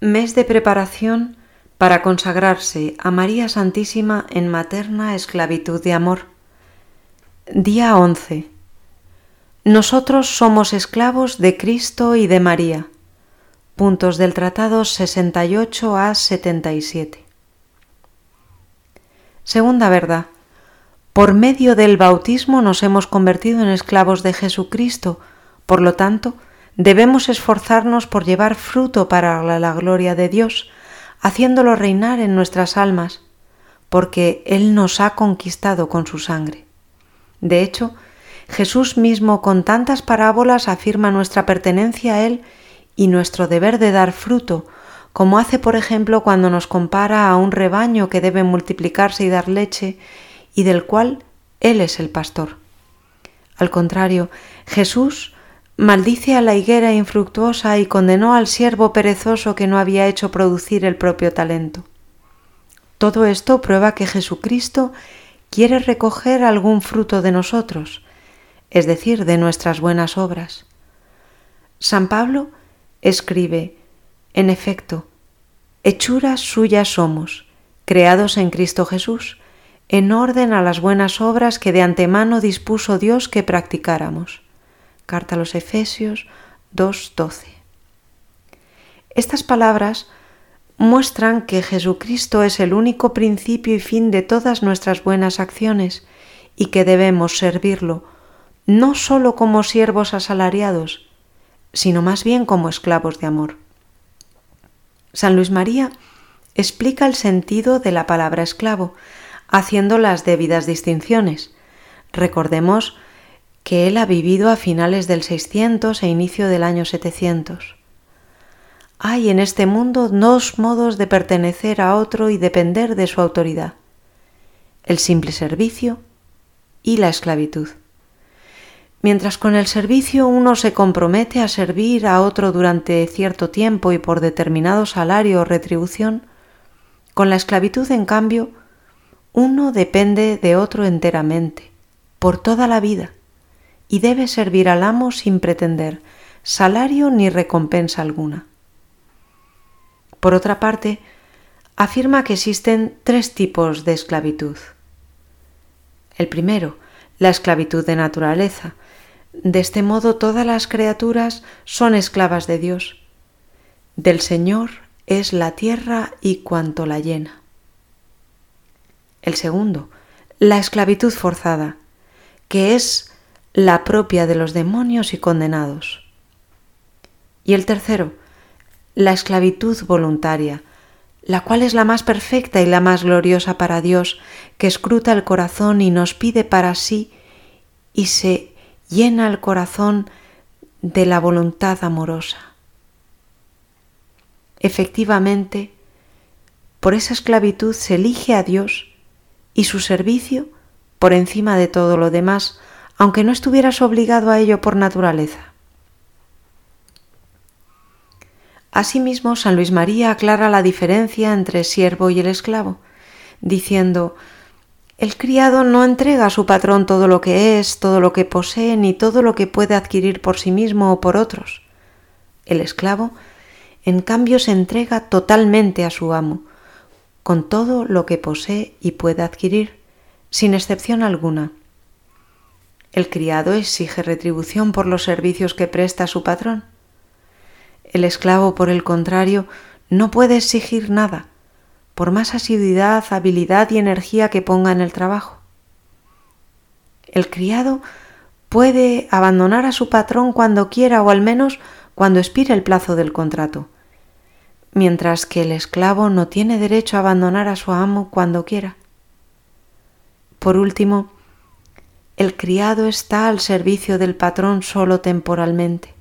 Mes de preparación para consagrarse a María Santísima en materna esclavitud de amor. Día 11. Nosotros somos esclavos de Cristo y de María. Puntos del Tratado 68 a 77. Segunda verdad. Por medio del bautismo nos hemos convertido en esclavos de Jesucristo, por lo tanto, debemos esforzarnos por llevar fruto para la, gloria de Dios, haciéndolo reinar en nuestras almas, porque Él nos ha conquistado con su sangre. De hecho, Jesús mismo con tantas parábolas afirma nuestra pertenencia a Él y nuestro deber de dar fruto, como hace por ejemplo cuando nos compara a un rebaño que debe multiplicarse y dar leche y del cual Él es el pastor. Al contrario, Jesús maldice a la higuera infructuosa y condenó al siervo perezoso que no había hecho producir el propio talento. Todo esto prueba que Jesucristo quiere recoger algún fruto de nosotros, es decir, de nuestras buenas obras. San Pablo escribe, en efecto, hechuras suyas somos, creados en Cristo Jesús, en orden a las buenas obras que de antemano dispuso Dios que practicáramos. Carta a los Efesios 2.12. Estas palabras muestran que Jesucristo es el único principio y fin de todas nuestras buenas acciones y que debemos servirlo no sólo como siervos asalariados, sino más bien como esclavos de amor. San Luis María explica el sentido de la palabra esclavo, haciendo las debidas distinciones. Recordemos que él ha vivido a finales del 600 e inicio del año 700. Hay en este mundo dos modos de pertenecer a otro y depender de su autoridad, el simple servicio y la esclavitud. Mientras con el servicio uno se compromete a servir a otro durante cierto tiempo y por determinado salario o retribución, con la esclavitud, en cambio, uno depende de otro enteramente, por toda la vida, y debe servir al amo sin pretender salario ni recompensa alguna. Por otra parte, afirma que existen tres tipos de esclavitud. El primero, la esclavitud de naturaleza, de este modo todas las criaturas son esclavas de Dios. Del Señor es la tierra y cuanto la llena. El segundo, la esclavitud forzada, que es la propia de los demonios y condenados. Y el tercero, la esclavitud voluntaria, la cual es la más perfecta y la más gloriosa para Dios, que escruta el corazón y nos pide para sí y se llena el corazón de la voluntad amorosa. Efectivamente, por esa esclavitud se elige a Dios y su servicio por encima de todo lo demás, aunque no estuvieras obligado a ello por naturaleza. Asimismo, San Luis María aclara la diferencia entre siervo y el esclavo, diciendo el criado no entrega a su patrón todo lo que es, todo lo que posee, ni todo lo que puede adquirir por sí mismo o por otros. El esclavo, en cambio, se entrega totalmente a su amo, con todo lo que posee y puede adquirir, sin excepción alguna. El criado exige retribución por los servicios que presta a su patrón. El esclavo, por el contrario, no puede exigir nada, por más asiduidad, habilidad y energía que ponga en el trabajo. El criado puede abandonar a su patrón cuando quiera o al menos cuando expire el plazo del contrato, mientras que el esclavo no tiene derecho a abandonar a su amo cuando quiera. Por último, el criado está al servicio del patrón solo temporalmente.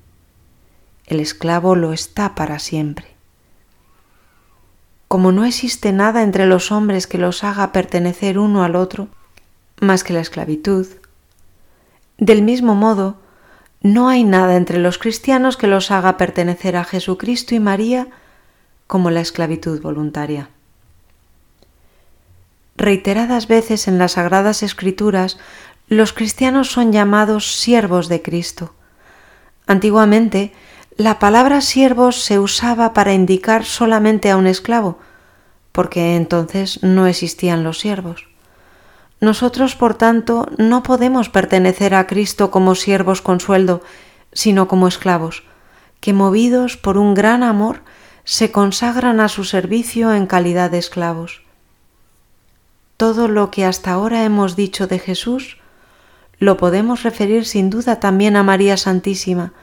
El esclavo lo está para siempre como no existe nada entre los hombres que los haga pertenecer uno al otro, más que la esclavitud, del mismo modo, no hay nada entre los cristianos que los haga pertenecer a Jesucristo y María como la esclavitud voluntaria. Reiteradas veces en las Sagradas Escrituras, los cristianos son llamados siervos de Cristo. Antiguamente, la palabra siervos se usaba para indicar solamente a un esclavo, porque entonces no existían los siervos. Nosotros, por tanto, no podemos pertenecer a Cristo como siervos con sueldo, sino como esclavos, que movidos por un gran amor se consagran a su servicio en calidad de esclavos. Todo lo que hasta ahora hemos dicho de Jesús lo podemos referir sin duda también a María Santísima,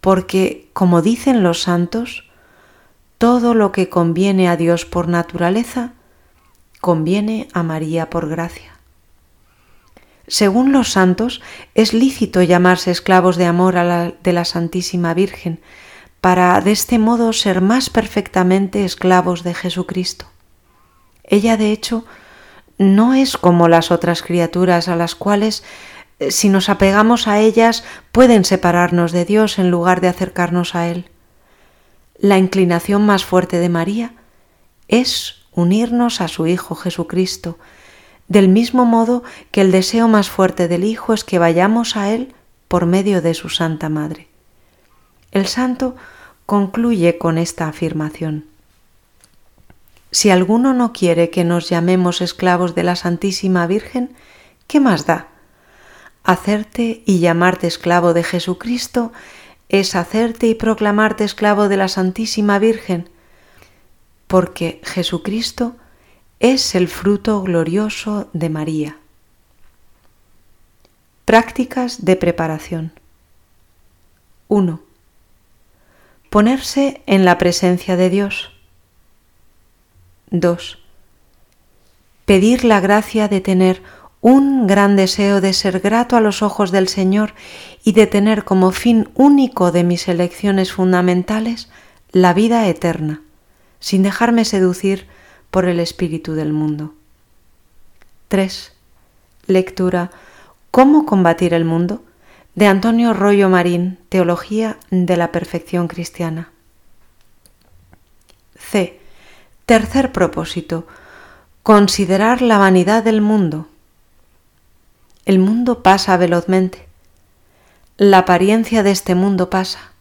porque, como dicen los santos, todo lo que conviene a Dios por naturaleza, conviene a María por gracia. Según los santos, es lícito llamarse esclavos de amor a la, de la Santísima Virgen, para de este modo ser más perfectamente esclavos de Jesucristo. Ella, de hecho, no es como las otras criaturas a las cuales, si nos apegamos a ellas, pueden separarnos de Dios en lugar de acercarnos a Él. La inclinación más fuerte de María es unirnos a su Hijo Jesucristo, del mismo modo que el deseo más fuerte del Hijo es que vayamos a Él por medio de su Santa Madre. El santo concluye con esta afirmación. Si alguno no quiere que nos llamemos esclavos de la Santísima Virgen, ¿qué más da? Hacerte y llamarte esclavo de Jesucristo es hacerte y proclamarte esclavo de la Santísima Virgen, porque Jesucristo es el fruto glorioso de María. Prácticas de preparación. 1. Ponerse en la presencia de Dios. 2. Pedir la gracia de tener un gran deseo de ser grato a los ojos del Señor y de tener como fin único de mis elecciones fundamentales la vida eterna, sin dejarme seducir por el espíritu del mundo. 3. Lectura ¿Cómo combatir el mundo? de Antonio Rollo Marín, Teología de la Perfección Cristiana. C. Tercer propósito. Considerar la vanidad del mundo. El mundo pasa velozmente. La apariencia de este mundo pasa.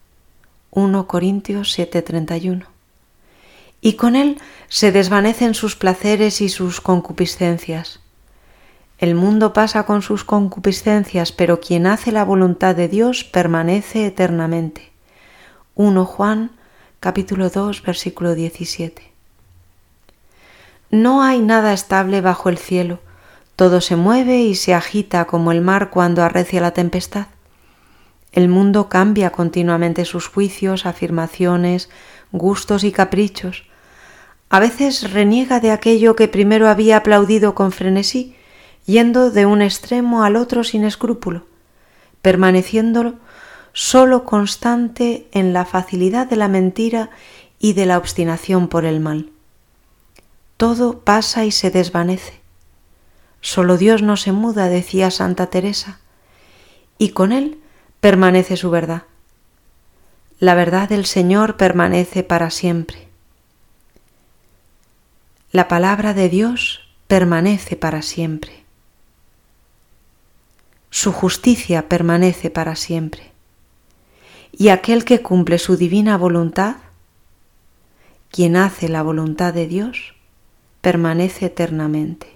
1 Corintios 7:31 y con él se desvanecen sus placeres y sus concupiscencias. El mundo pasa con sus concupiscencias, pero quien hace la voluntad de Dios permanece eternamente. 1 Juan capítulo 2 versículo 17. No hay nada estable bajo el cielo, todo se mueve y se agita como el mar cuando arrecia la tempestad. El mundo cambia continuamente sus juicios, afirmaciones, gustos y caprichos, a veces reniega de aquello que primero había aplaudido con frenesí, yendo de un extremo al otro sin escrúpulo, permaneciéndolo solo constante en la facilidad de la mentira y de la obstinación por el mal. Todo pasa y se desvanece. Solo Dios no se muda, decía Santa Teresa, y con Él permanece su verdad. La verdad del Señor permanece para siempre. La palabra de Dios permanece para siempre. Su justicia permanece para siempre. Y aquel que cumple su divina voluntad, quien hace la voluntad de Dios, permanece eternamente.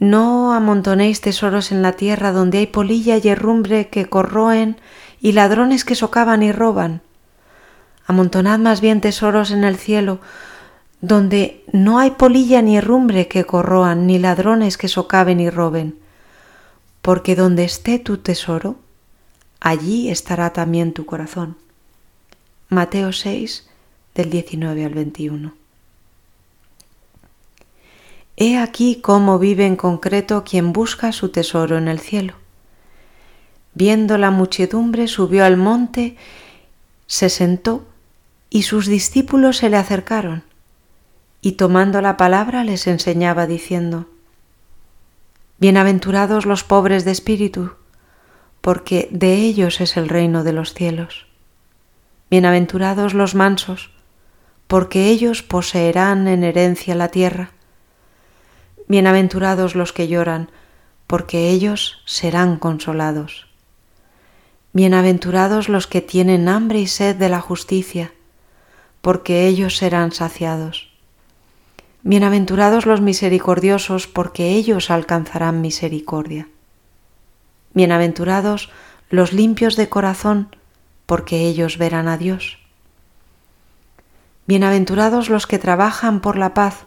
No amontonéis tesoros en la tierra donde hay polilla y herrumbre que corroen y ladrones que socavan y roban Amontonad más bien tesoros en el cielo, donde no hay polilla ni herrumbre que corroan, ni ladrones que socaven y roben, porque donde esté tu tesoro, allí estará también tu corazón. Mateo 6, del 19 al 21. He aquí cómo vive en concreto quien busca su tesoro en el cielo. Viendo la muchedumbre, subió al monte, se sentó y sus discípulos se le acercaron, y tomando la palabra les enseñaba diciendo, Bienaventurados los pobres de espíritu, porque de ellos es el reino de los cielos. Bienaventurados los mansos, porque ellos poseerán en herencia la tierra. Bienaventurados los que lloran, porque ellos serán consolados. Bienaventurados los que tienen hambre y sed de la justicia, porque ellos serán saciados. Bienaventurados los misericordiosos, porque ellos alcanzarán misericordia. Bienaventurados los limpios de corazón, porque ellos verán a Dios. Bienaventurados los que trabajan por la paz,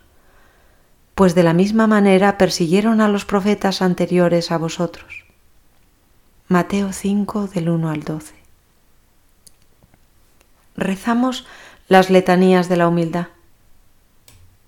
pues de la misma manera persiguieron a los profetas anteriores a vosotros. Mateo 5 del 1 al 12. Rezamos las letanías de la humildad.